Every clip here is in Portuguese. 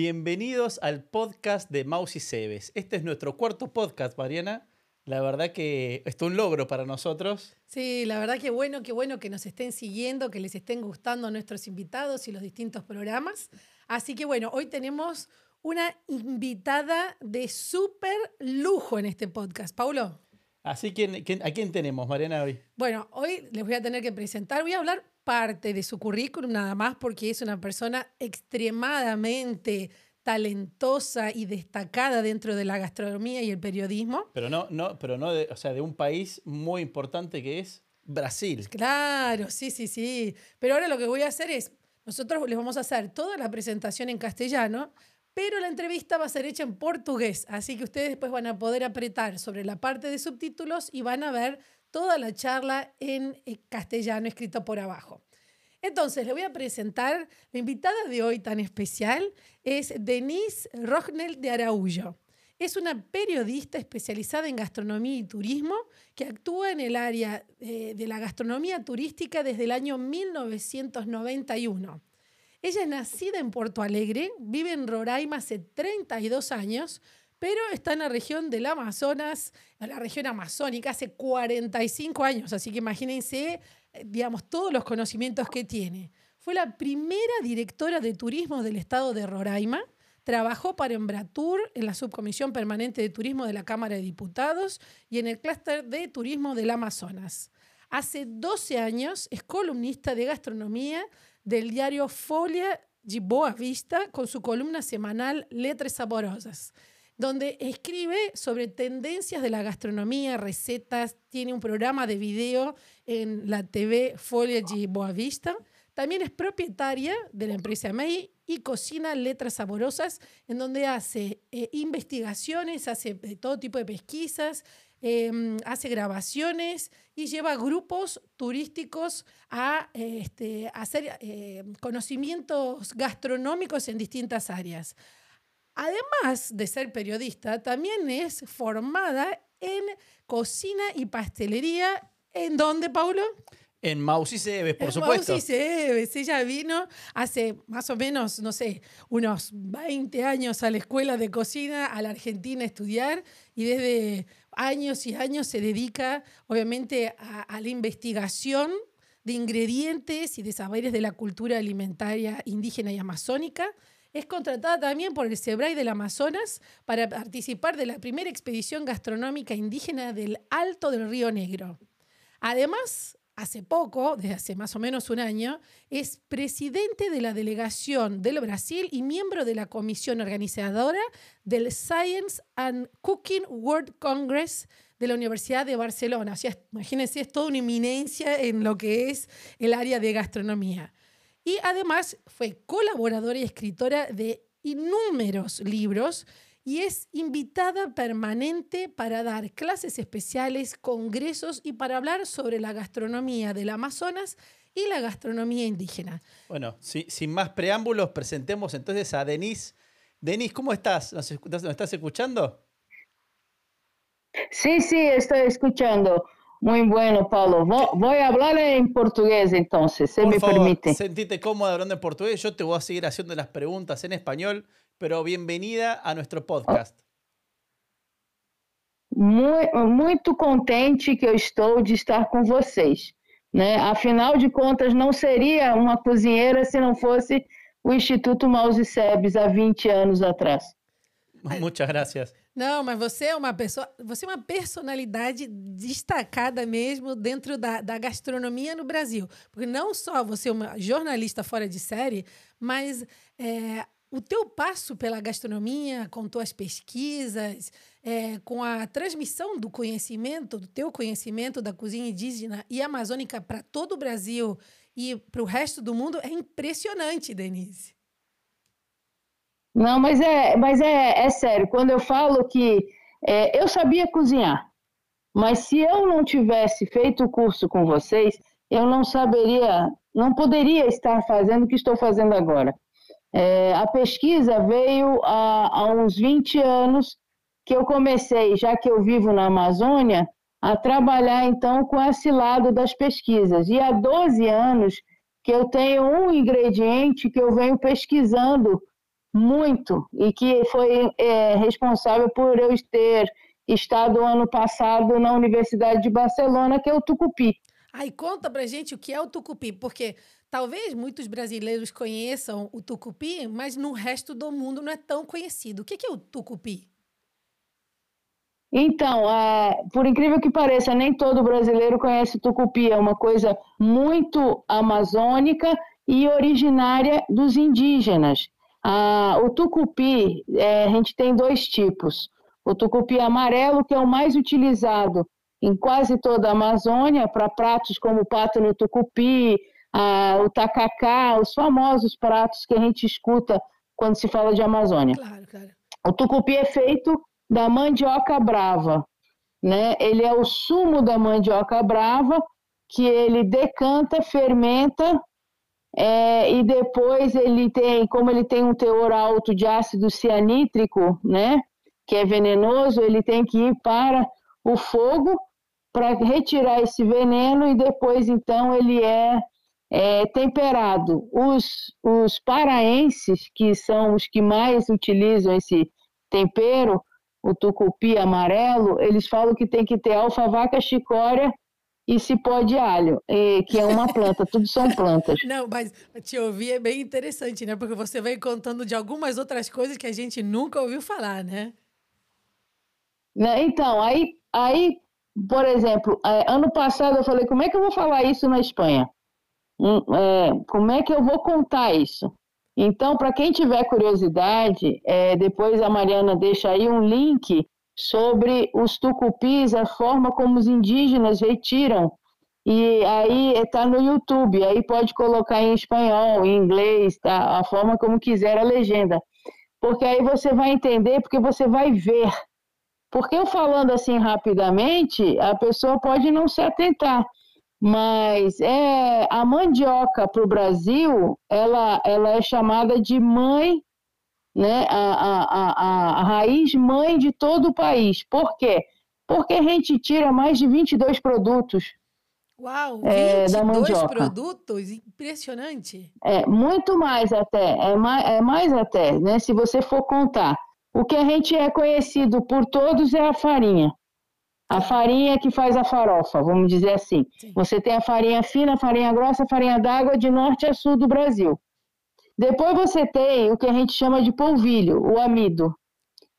Bienvenidos al podcast de Maus y Cebes. Este es nuestro cuarto podcast, Mariana. La verdad que esto es un logro para nosotros. Sí, la verdad que bueno, qué bueno que nos estén siguiendo, que les estén gustando nuestros invitados y los distintos programas. Así que bueno, hoy tenemos una invitada de súper lujo en este podcast. Paulo. Así que, ¿a quién tenemos, Mariana, hoy? Bueno, hoy les voy a tener que presentar, voy a hablar parte de su currículum nada más porque es una persona extremadamente talentosa y destacada dentro de la gastronomía y el periodismo. Pero no, no, pero no de, o sea, de un país muy importante que es Brasil. Claro, sí, sí, sí. Pero ahora lo que voy a hacer es, nosotros les vamos a hacer toda la presentación en castellano, pero la entrevista va a ser hecha en portugués, así que ustedes después van a poder apretar sobre la parte de subtítulos y van a ver toda la charla en eh, castellano escrito por abajo. Entonces, le voy a presentar, la invitada de hoy tan especial es Denise Rognel de Araújo. Es una periodista especializada en gastronomía y turismo que actúa en el área eh, de la gastronomía turística desde el año 1991. Ella es nacida en Porto Alegre, vive en Roraima hace 32 años, pero está en la región del Amazonas, en la región amazónica, hace 45 años, así que imagínense eh, digamos, todos los conocimientos que tiene. Fue la primera directora de turismo del estado de Roraima. Trabajó para Embratur en la subcomisión permanente de turismo de la Cámara de Diputados y en el clúster de turismo del Amazonas. Hace 12 años es columnista de gastronomía del diario Folia de Boa Vista con su columna semanal Letras Saborosas donde escribe sobre tendencias de la gastronomía, recetas, tiene un programa de video en la TV Foliage Boavista. También es propietaria de la empresa May y cocina letras saborosas, en donde hace eh, investigaciones, hace todo tipo de pesquisas, em, hace grabaciones y lleva grupos turísticos a este, hacer eh, conocimientos gastronómicos en distintas áreas. Además de ser periodista, también es formada en cocina y pastelería. ¿En dónde, Paulo? En Mausi Cebes, por en supuesto. Mausi Cebes. Ella vino hace más o menos, no sé, unos 20 años a la escuela de cocina a la Argentina a estudiar y desde años y años se dedica, obviamente, a, la investigación de ingredientes y de saberes de la cultura alimentaria indígena y amazónica es contratada también por el SEBRAE del Amazonas para participar de la primera expedición gastronómica indígena del Alto del Río Negro. Además, hace poco, desde hace más o menos un año, es presidente de la delegación del Brasil y miembro de la comisión organizadora del Science and Cooking World Congress de la Universidad de Barcelona. O sea, imagínense, es toda una eminencia en lo que es el área de gastronomía. Y además fue colaboradora y escritora de innúmeros libros y es invitada permanente para dar clases especiales, congresos y para hablar sobre la gastronomía del Amazonas y la gastronomía indígena. Bueno, sin más preámbulos, presentemos entonces a Denise. Denise, ¿cómo estás? ¿Nos, estás escuchando? Sí, sí, estoy escuchando. Muy bueno, Paulo. Voy a hablar en portugués entonces, si me permite. Sentite cómoda hablando en portugués. Yo te voy a seguir haciendo las preguntas en español, pero bienvenida a nuestro podcast. Muito, muito contente que eu estou de estar com vocês. Né? Afinal de contas, não seria uma cozinheira se não fosse o Instituto Mouse Sebes há 20 anos atrás. Muchas gracias. Não, mas você é uma pessoa, você é uma personalidade destacada mesmo dentro da, da gastronomia no Brasil. Porque não só você é uma jornalista fora de série, mas é, o teu passo pela gastronomia, com tuas pesquisas, é, com a transmissão do conhecimento, do teu conhecimento da cozinha indígena e amazônica para todo o Brasil e para o resto do mundo é impressionante, Denise. Não, mas é, mas é, é sério. Quando eu falo que é, eu sabia cozinhar, mas se eu não tivesse feito o curso com vocês, eu não saberia, não poderia estar fazendo o que estou fazendo agora. É, a pesquisa veio há, há uns 20 anos que eu comecei, já que eu vivo na Amazônia, a trabalhar então com esse lado das pesquisas. E há 12 anos que eu tenho um ingrediente que eu venho pesquisando muito e que foi é, responsável por eu ter estado ano passado na Universidade de Barcelona, que é o Tucupi. Aí conta pra gente o que é o tucupi, porque talvez muitos brasileiros conheçam o tucupi, mas no resto do mundo não é tão conhecido. O que é o tucupi? Então, é, por incrível que pareça, nem todo brasileiro conhece o tucupi. É uma coisa muito amazônica e originária dos indígenas. Ah, o tucupi, é, a gente tem dois tipos. O tucupi amarelo, que é o mais utilizado em quase toda a Amazônia, para pratos como pato no tucupi, o tacacá, os famosos pratos que a gente escuta quando se fala de Amazônia. Claro, claro. O tucupi é feito da mandioca brava, né? Ele é o sumo da mandioca brava que ele decanta, fermenta é, e depois ele tem, como ele tem um teor alto de ácido cianítrico, né? Que é venenoso, ele tem que ir para o fogo para retirar esse veneno e depois então ele é, é temperado. Os, os paraenses, que são os que mais utilizam esse tempero, o tucupi amarelo, eles falam que tem que ter alfavaca, chicória e cipó de alho, que é uma planta, tudo são plantas. Não, mas te ouvir é bem interessante, né? Porque você vem contando de algumas outras coisas que a gente nunca ouviu falar, né? né então, aí, aí por exemplo, é, ano passado eu falei, como é que eu vou falar isso na Espanha? Hum, é, como é que eu vou contar isso? Então, para quem tiver curiosidade, é, depois a Mariana deixa aí um link sobre os tucupis, a forma como os indígenas retiram. E aí está no YouTube, aí pode colocar em espanhol, em inglês, tá? a forma como quiser a legenda. Porque aí você vai entender, porque você vai ver. Porque eu falando assim rapidamente, a pessoa pode não se atentar. Mas é, a mandioca para o Brasil, ela, ela é chamada de mãe, né? A, a, a, a raiz mãe de todo o país. Por quê? Porque a gente tira mais de 22 produtos Uau, 22 é, da mandioca. produtos? Impressionante. É, muito mais até, é mais, é mais até, né? Se você for contar. O que a gente é conhecido por todos é a farinha. A farinha que faz a farofa, vamos dizer assim. Sim. Você tem a farinha fina, a farinha grossa, a farinha d'água de norte a sul do Brasil. Depois você tem o que a gente chama de polvilho, o amido.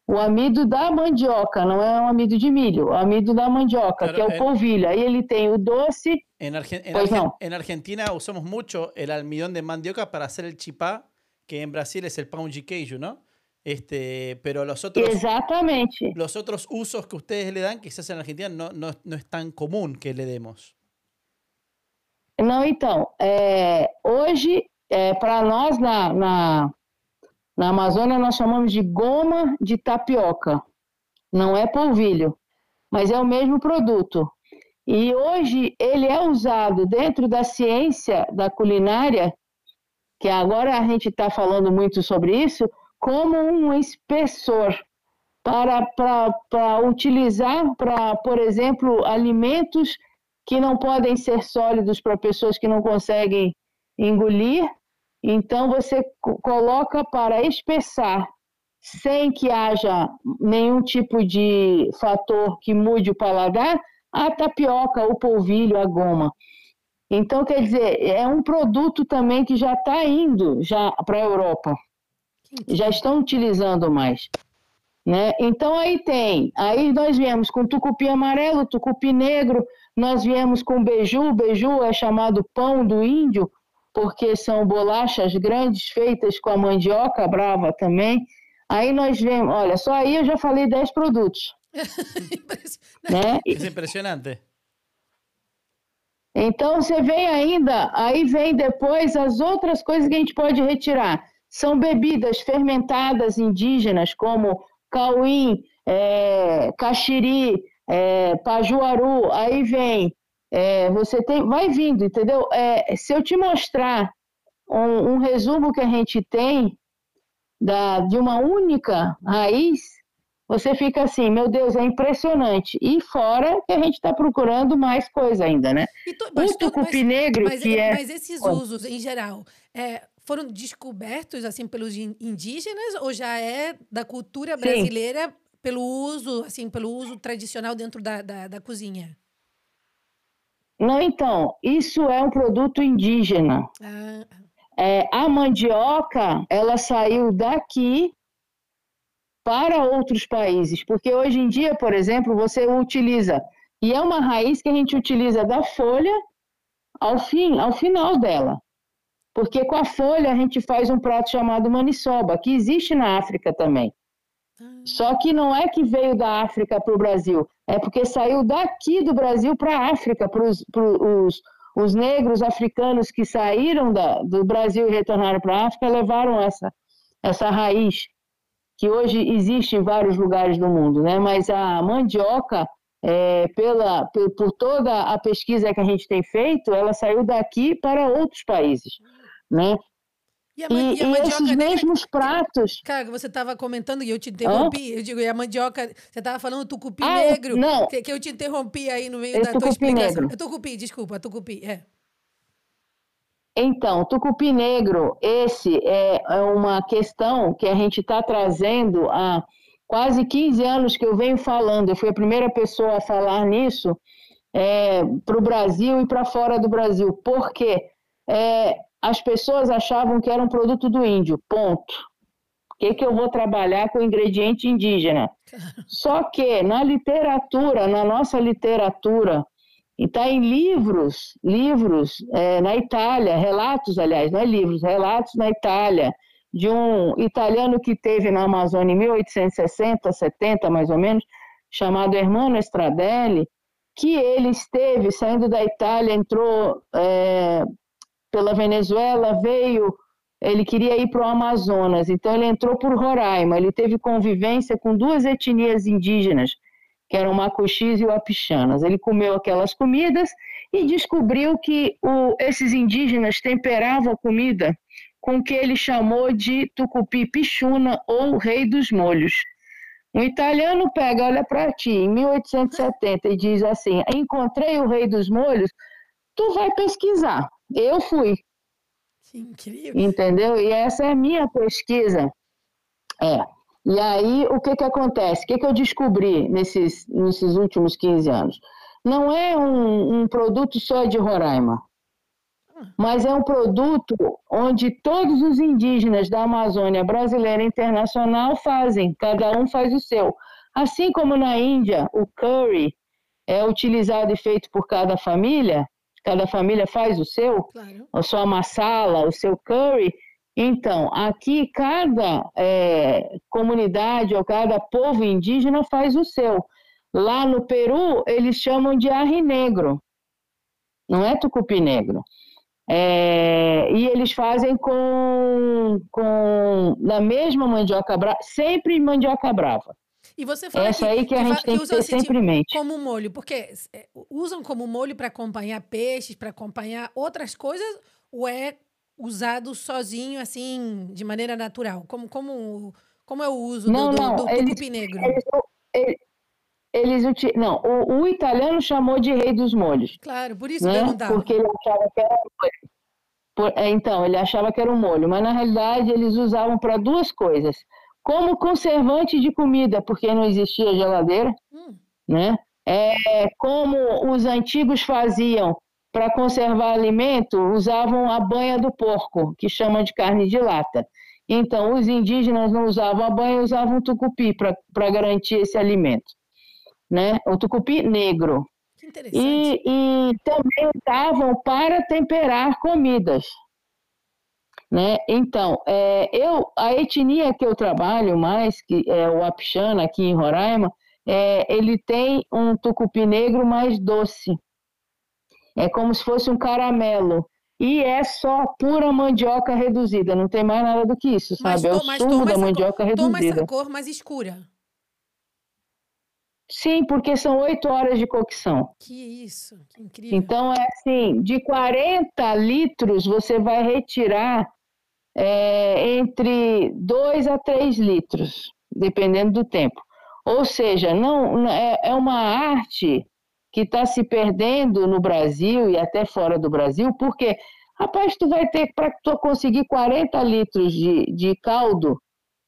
O amido da mandioca, não é um amido de milho, o amido da mandioca, que é o polvilho. Aí ele tem o doce. En, Argen en, Argen en, Argentina usamos mucho el almidón de mandioca para hacer el chipá, que en Brasil es el pão de queijo, ¿no? Este, pero los otros, Exactamente. los otros usos que ustedes le dan, quizás en Argentina no, no, no es tan común que le demos. Não, então, é, hoje, é, para nós na, na, na Amazônia, nós chamamos de goma de tapioca. Não é polvilho, mas é o mesmo produto. E hoje ele é usado dentro da ciência da culinária, que agora a gente está falando muito sobre isso, como um espessor para, para, para utilizar para, por exemplo, alimentos que não podem ser sólidos para pessoas que não conseguem engolir. Então, você coloca para espessar, sem que haja nenhum tipo de fator que mude o paladar, a tapioca, o polvilho, a goma. Então, quer dizer, é um produto também que já está indo já para a Europa já estão utilizando mais. Né? Então aí tem, aí nós viemos com tucupi amarelo, tucupi negro, nós viemos com beiju, beiju é chamado pão do índio, porque são bolachas grandes feitas com a mandioca brava também. Aí nós vemos, olha, só aí eu já falei 10 produtos. né? É impressionante. Então você vem ainda, aí vem depois as outras coisas que a gente pode retirar. São bebidas fermentadas indígenas, como cauim, é, caxiri, é, pajuaru, aí vem, é, você tem, vai vindo, entendeu? É, se eu te mostrar um, um, resumo que a gente tem da, de uma única raiz, você fica assim, meu Deus, é impressionante. E fora que a gente está procurando mais coisa ainda, né? Mas, o tucupi negro, mas, que é... Mas esses usos, em geral, é, foram descobertos assim pelos indígenas ou já é da cultura brasileira Sim. pelo uso, assim, pelo uso tradicional dentro da, da, da cozinha? Não, então, isso é um produto indígena. Ah. É, a mandioca, ela saiu daqui para outros países, porque hoje em dia, por exemplo, você utiliza, e é uma raiz que a gente utiliza da folha ao fim, ao final dela. Porque com a folha a gente faz um prato chamado maniçoba, que existe na África também. Só que não é que veio da África para o Brasil, é porque saiu daqui do Brasil para a África, para os, os negros africanos que saíram da, do Brasil e retornaram para a África levaram essa, essa raiz, que hoje existe em vários lugares do mundo, né? mas a mandioca é, pela, por, por, toda a pesquisa que a gente tem feito, ela saiu daqi para outros países, né? E, a, e, e, a e esses mesmos pratos. Cara, você estava comentando e eu te interrompi. Eu digo, e a mandioca, você estava falando tucupi ah, negro. Não. Que, que, eu te interrompi aí no meio da tua explicação. Negro. Tucupi, desculpa, tucupi, é. Então, tucupi negro, esse é, é uma questão que a gente está trazendo há quase 15 anos que eu venho falando. Eu fui a primeira pessoa a falar nisso é, para o Brasil e para fora do Brasil. Por quê? É, as pessoas achavam que era um produto do índio, ponto. O que, que eu vou trabalhar com ingrediente indígena? Só que na literatura, na nossa literatura, e está em livros, livros é, na Itália, relatos, aliás, não é livros, relatos na Itália, de um italiano que teve na Amazônia em 1860, 70 mais ou menos, chamado Hermano Stradelli, que ele esteve saindo da Itália, entrou é, pela Venezuela, veio, ele queria ir para o Amazonas, então ele entrou por Roraima, ele teve convivência com duas etnias indígenas, que eram Macuxis e Apichanas. Ele comeu aquelas comidas e descobriu que o, esses indígenas temperavam a comida com o que ele chamou de tucupi pichuna ou rei dos molhos. Um italiano pega, olha para ti, em 1870 e diz assim: Encontrei o rei dos molhos, tu vai pesquisar. Eu fui. Que incrível. Entendeu? E essa é a minha pesquisa. É. E aí, o que, que acontece? O que, que eu descobri nesses, nesses últimos 15 anos? Não é um, um produto só de Roraima, mas é um produto onde todos os indígenas da Amazônia brasileira e internacional fazem, cada um faz o seu. Assim como na Índia, o curry é utilizado e feito por cada família, cada família faz o seu, claro. a sua massala, o seu curry. Então, aqui cada é, comunidade ou cada povo indígena faz o seu. Lá no Peru, eles chamam de arre negro, não é tucupi negro. É, e eles fazem com, com na mesma mandioca brava, sempre mandioca brava. E você fala Essa que, aí que a gente tem que, ter sempre em mente. Como molho, porque é, usam como molho para acompanhar peixes, para acompanhar outras coisas, ou é usado sozinho, assim, de maneira natural? Como, como, como é o uso não, do, do, não, do eles, tucupi negro? Eles, eles, eles não, o, o, italiano chamou de rei dos molhos. Claro, por isso né? que eu não dava. Porque ele achava que era é, então, ele achava que era um molho, mas na realidade eles usavam para duas coisas como conservante de comida, porque não existia geladeira, hum. né? É, como os antigos faziam para conservar alimento, usavam a banha do porco, que chamam de carne de lata. Então, os indígenas não usavam a banha, usavam o tucupi para garantir esse alimento, né? O tucupi negro. Que interessante. E, e também usavam para temperar comidas. Né? Então, é, eu, a etnia que eu trabalho mais, que é o Apixana, aqui em Roraima, é, ele tem um tucupi negro mais doce. É como se fosse um caramelo. E é só pura mandioca reduzida, não tem mais nada do que isso, sabe? é o sumo da mandioca cor, reduzida. Toma essa cor mais escura. Sim, porque são oito horas de cocção. Que isso, que incrível. Então, é assim, de 40 litros, você vai retirar é, entre 2 a 3 litros, dependendo do tempo. Ou seja, não é, é uma arte que está se perdendo no Brasil e até fora do Brasil, porque Rapaz, tu vai ter, para tu conseguir 40 litros de, de caldo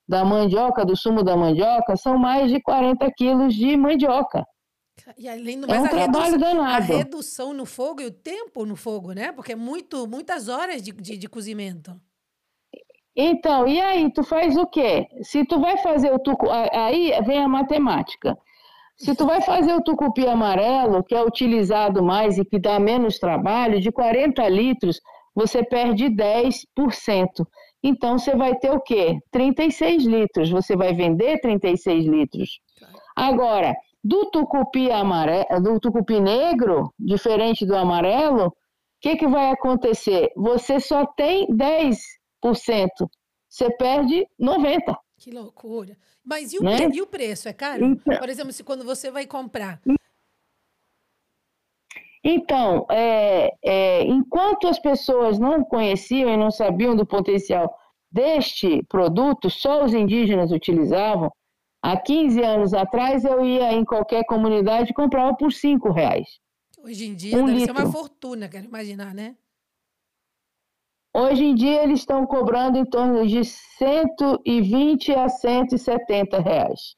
da mandioca, do sumo da mandioca, são mais de 40 quilos de mandioca. E além do mais, é um trabalho redução, danado. a redução no fogo e o tempo no fogo, né? Porque é muito, muitas horas de, de, de cozimento. Então, e aí, tu faz o quê? Se tu vai fazer o tucu... Aí vem a matemática. Se tu vai fazer o tucupi amarelo, que é utilizado mais e que dá menos trabalho, de 40 litros, você perde 10%. Então, você vai ter o quê? 36 litros. Você vai vender 36 litros. Agora, do tucupi amarelo, do tucupi negro, diferente do amarelo, o que, que vai acontecer? Você só tem 10%. Você perde 90%. Que loucura. Mas e o, Né? e o preço? É caro? Então- Por exemplo, se quando você vai comprar. Então, é, é, enquanto as pessoas não conheciam e não sabiam do potencial deste produto, só os indígenas utilizavam. Há 15 anos atrás, eu ia em qualquer comunidade e comprava por 5 reais. Hoje em dia Um deve ser uma litro. fortuna, quero imaginar, né? Hoje em dia, eles estão cobrando em torno de 120 a 170 reais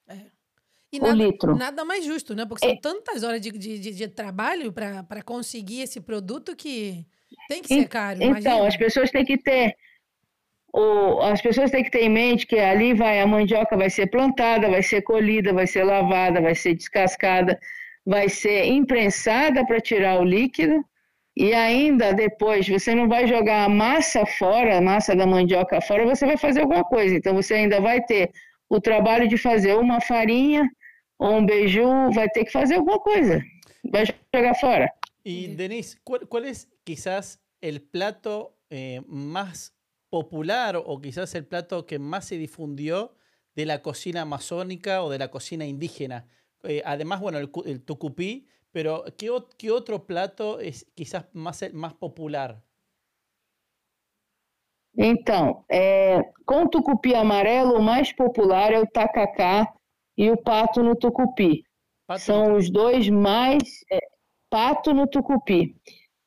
E o nada, litro. nada mais justo, né? Porque são tantas horas de, de, de- de trabalho para conseguir esse produto que tem que ser caro. Então, imagina. as pessoas têm que ter o, as pessoas têm que ter em mente que ali vai a mandioca vai ser plantada, vai ser colhida, vai ser lavada, vai ser descascada, vai ser imprensada para tirar o líquido e ainda depois você não vai jogar a massa fora, a massa da mandioca fora, você vai fazer alguma coisa. Então você ainda vai ter o trabalho de fazer uma farinha ou um beiju, vai ter que fazer alguma coisa. Vai jogar fora. Y Ok. Denise, ¿cuál, cuál es quizás el plato eh, más popular o quizás el plato que más se difundió de la cocina amazónica o de la cocina indígena? Eh, además, bueno, el, el tucupí, pero ¿qué, qué otro plato es quizás más, más popular? Então, é, com o tucupi amarelo, o mais popular é o tacacá e o pato no tucupi. Pato, São os dois mais. é, pato no tucupi,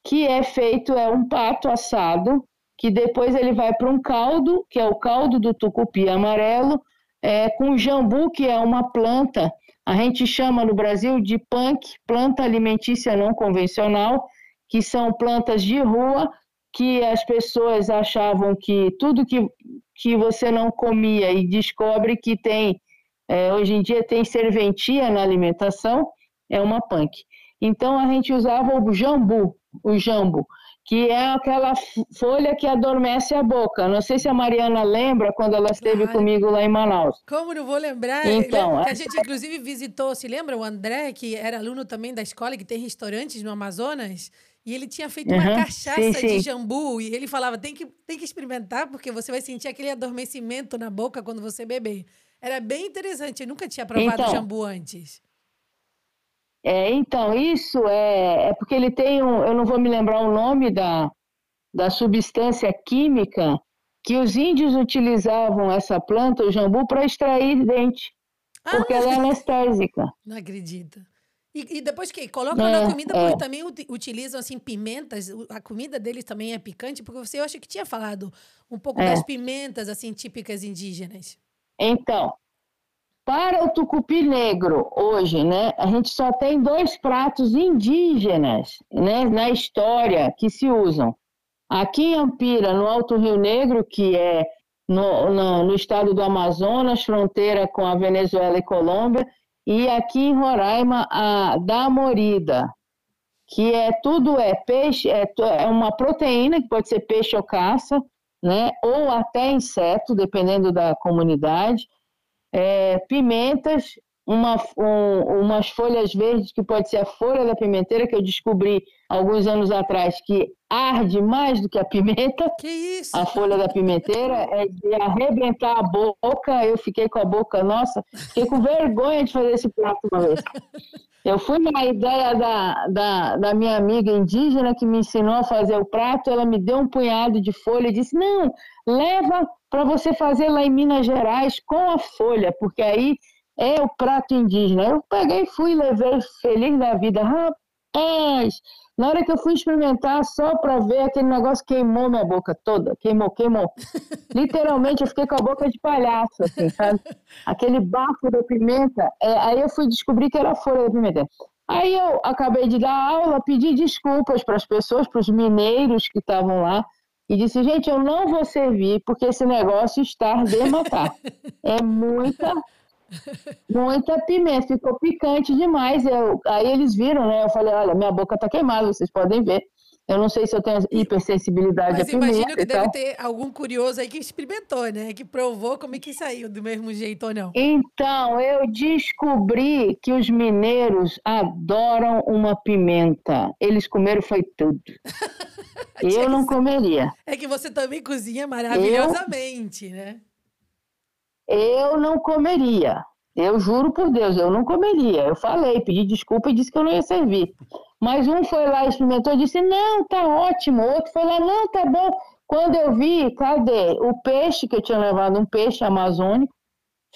que é feito, é um pato assado, que depois ele vai para um caldo, que é o caldo do tucupi amarelo, é, com jambu, que é uma planta. A gente chama no Brasil de punk, planta alimentícia não convencional, que são plantas de rua que as pessoas achavam que tudo que, que você não comia e descobre que tem, é, hoje em dia tem serventia na alimentação, é uma punk. Então a gente usava o jambu, o jambo, que é aquela folha que adormece a boca. Não sei se a Mariana lembra quando ela esteve Claro. comigo lá em Manaus. Como não vou lembrar? Então, a é- gente, inclusive, visitou, se lembra? O André, que era aluno também da escola, que tem restaurantes no Amazonas, e ele tinha feito uma Uhum, cachaça sim, de sim. jambu, e ele falava, tem que, tem que experimentar, porque você vai sentir aquele adormecimento na boca quando você beber. Era bem interessante, eu nunca tinha provado Então. jambu antes. É, então, isso é, é porque ele tem um, eu não vou me lembrar o nome da, da substância química que os índios utilizavam essa planta, o jambu, para extrair dente, porque ela é anestésica. Não acredito. E, e depois que colocam É, na comida, é. porque também uti- utilizam assim pimentas. A comida deles também é picante, porque você eu acho que tinha falado um pouco É. das pimentas assim típicas indígenas. Então, para o tucupi negro, hoje, né, a gente só tem dois pratos indígenas né, na história que se usam. Aqui em Ampira, no Alto Rio Negro, que é no, no, no estado do Amazonas, fronteira com a Venezuela e Colômbia, e aqui em Roraima, a da morida, que é tudo é peixe, é, é uma proteína que pode ser peixe ou caça, né, ou até inseto, dependendo da comunidade é, pimentas, uma, um- umas folhas verdes, que pode ser a folha da pimenteira, que eu descobri alguns anos atrás que arde mais do que a pimenta. Que isso? A folha da pimenteira é de arrebentar a boca. Eu fiquei com a boca, nossa, fiquei com vergonha de fazer esse prato uma vez. Eu fui na ideia da, da, da minha amiga indígena que me ensinou a fazer o prato. Ela me deu um punhado de folha e disse: Não, leva para você fazer lá em Minas Gerais com a folha, porque aí é o prato indígena. Eu peguei, fui, levei feliz da vida. demais. Na hora que eu fui experimentar, só para ver, aquele negócio queimou minha boca toda. Queimou, queimou. Literalmente, eu fiquei com a boca de palhaço, assim, sabe? Aquele bafo da pimenta. É, aí eu fui descobrir que era folha da pimenta. Aí eu acabei de dar aula, pedi desculpas para as pessoas, para os mineiros que estavam lá, e disse, gente, eu não vou servir porque esse negócio está de matar. É muita, muita pimenta, ficou picante demais. Eu, aí eles viram, né? Eu falei, olha, minha boca está queimada, vocês podem ver. Eu não sei se eu tenho hipersensibilidade Mas a pimenta. imagino que deve ter algum curioso aí que experimentou, né? Que provou como é que saiu do mesmo jeito ou não. Então, eu descobri que os mineiros adoram uma pimenta. Eles comeram foi tudo. Eu não comeria. É que você também cozinha maravilhosamente, né? Eu não comeria. Eu juro por Deus, eu não comeria. Eu falei, pedi desculpa e disse que eu não ia servir. Mas um foi lá, experimentou e disse: Não, tá ótimo. O outro foi lá: Não, tá bom. Quando eu vi, cadê? O peixe, que eu tinha levado, um peixe amazônico,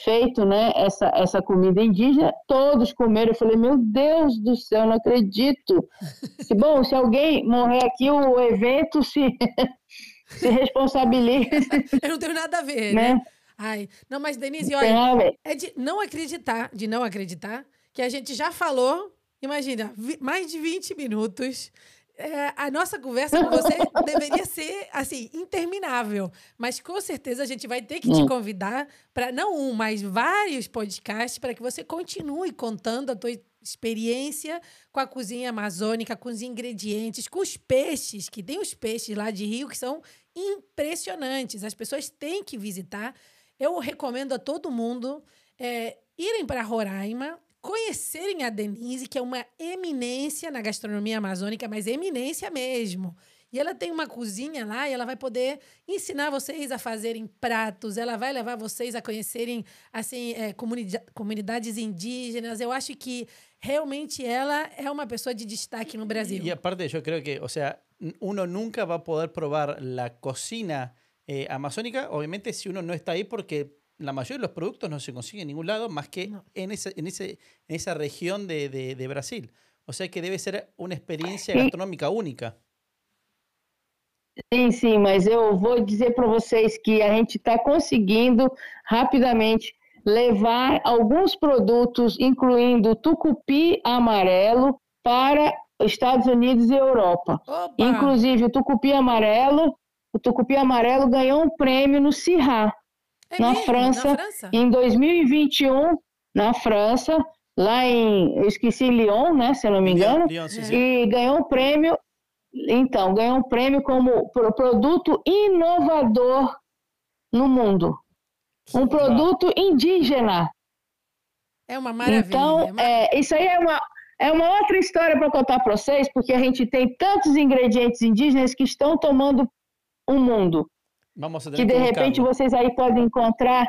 feito, né? Essa, essa comida indígena, todos comeram. Eu falei: Meu Deus do céu, não acredito. Se, bom, se alguém morrer aqui, o evento se, se responsabiliza, Eu não tenho nada a ver, né? né? Ai, não, mas Denise, olha, é de não acreditar, de não acreditar, que a gente já falou, imagina, mais de 20 minutos. É, a nossa conversa com você deveria ser, assim, interminável. Mas com certeza a gente vai ter que te Hum. convidar para, não um, mas vários podcasts para que você continue contando a tua experiência com a cozinha amazônica, com os ingredientes, com os peixes, que tem os peixes lá de Rio que são impressionantes. As pessoas têm que visitar. Eu recomendo a todo mundo é, irem para Roraima, conhecerem a Denise, que é uma eminência na gastronomia amazônica, mas eminência mesmo. E ela tem uma cozinha lá e ela vai poder ensinar vocês a fazerem pratos, ela vai levar vocês a conhecerem assim é, comunida- comunidades indígenas. Eu acho que realmente ela é uma pessoa de destaque no Brasil. Y aparte yo creo que, o sea, n- uno nunca va a poder probar la cocina eh, amazónica, obviamente si uno no está ahí porque la mayoría de los productos no se consiguen en ningún lado más que No. en, ese, en, ese, en esa región de, de- de Brasil. O sea que debe ser una experiencia Y- gastronómica única. Sim, sim, mas eu vou dizer para vocês que a gente está conseguindo rapidamente levar alguns produtos, incluindo tucupi amarelo, para Estados Unidos e Europa. Opa! Inclusive, o tucupi amarelo, o tucupi amarelo ganhou um prêmio no CIRRA, É na mesmo? França, Na França? em 2021, na França, lá em, eu esqueci, Lyon, né, se eu não me engano, Lyon, sí. e ganhou um prêmio. Então, ganhou um prêmio como pro- produto inovador no mundo. Um produto indígena. É uma maravilha. Então, é uma- é, isso aí é uma, é uma outra história para contar para vocês, porque a gente tem tantos ingredientes indígenas que estão tomando o mundo Vamos que de repente vocês aí podem encontrar,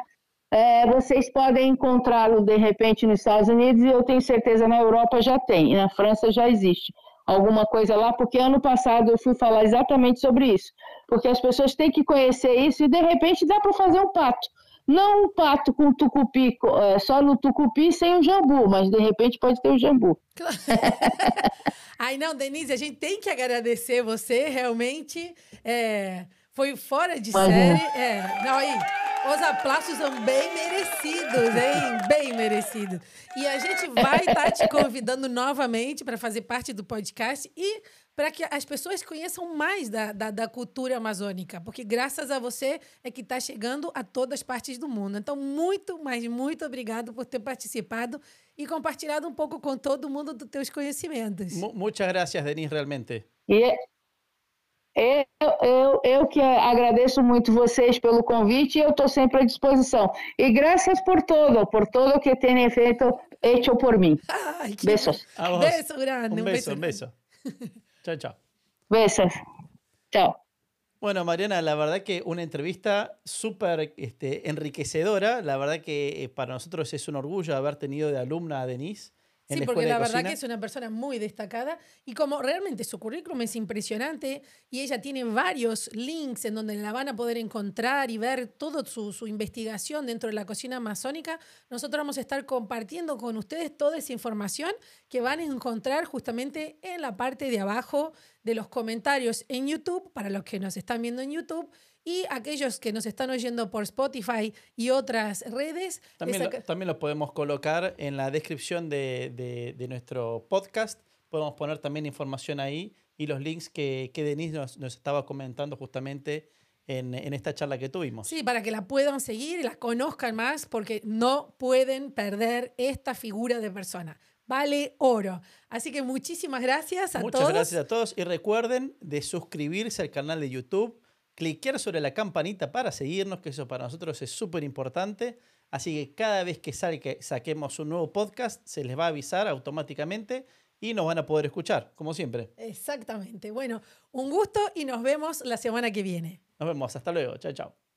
é, vocês podem encontrá-lo de repente nos Estados Unidos e eu tenho certeza na Europa já tem, e na França já existe alguma coisa lá, porque ano passado eu fui falar exatamente sobre isso, porque as pessoas têm que conhecer isso e de repente dá para fazer um pato. Não um pato com tucupi, é, só no tucupi sem o jambu, mas de repente pode ter o jambu. Claro. Ai, não, Denise, a gente tem que agradecer você, realmente. é, foi fora de Imagina. série. É, não, aí, os aplausos são bem merecidos, hein? Bem merecidos. E a gente vai estar te convidando novamente para fazer parte do podcast e para que as pessoas conheçam mais da, da, da cultura amazônica, porque graças a você é que está chegando a todas as partes do mundo. Então, muito, mas muito obrigado por ter participado e compartilhado um pouco com todo mundo dos teus conhecimentos. Mu- muchas gracias, Denise, realmente. E é- eu, eu, eu que agradeço muito vocês pelo convite e eu estou sempre à disposição. E graças por todo, por todo que têm feito, hecho por mim. Ai, que Besos. Beso grande. Un beso, un grande. beso. chao, chao. Besos. Chao. Bueno, Mariana, la verdad que una entrevista súper este, enriquecedora. La verdad que eh, para nosotros es un orgullo haber tenido de alumna a Denise. En Sí, la porque la verdad cocina. que es una persona muy destacada y como realmente su currículum es impresionante y ella tiene varios links en donde la van a poder encontrar y ver toda su, su investigación dentro de la cocina amazónica, nosotros vamos a estar compartiendo con ustedes toda esa información que van a encontrar justamente en la parte de abajo de los comentarios en YouTube, para los que nos están viendo en YouTube. Y aquellos que nos están oyendo por Spotify y otras redes, También lo, también lo podemos colocar en la descripción de, de- de nuestro podcast. Podemos poner también información ahí y los links que, que Denise nos, nos estaba comentando justamente en, en esta charla que tuvimos. Sí, para que la puedan seguir y la conozcan más, porque no pueden perder esta figura de persona. Vale oro. Así que muchísimas gracias a Muchas todos. gracias a todos y recuerden de suscribirse al canal de YouTube, cliquear sobre la campanita para seguirnos, que eso para nosotros es súper importante. Así que cada vez que salque- saquemos un nuevo podcast, se les va a avisar automáticamente y nos van a poder escuchar, como siempre. Exactamente. Bueno, un gusto y nos vemos la semana que viene. Nos vemos, hasta luego, chao, chao.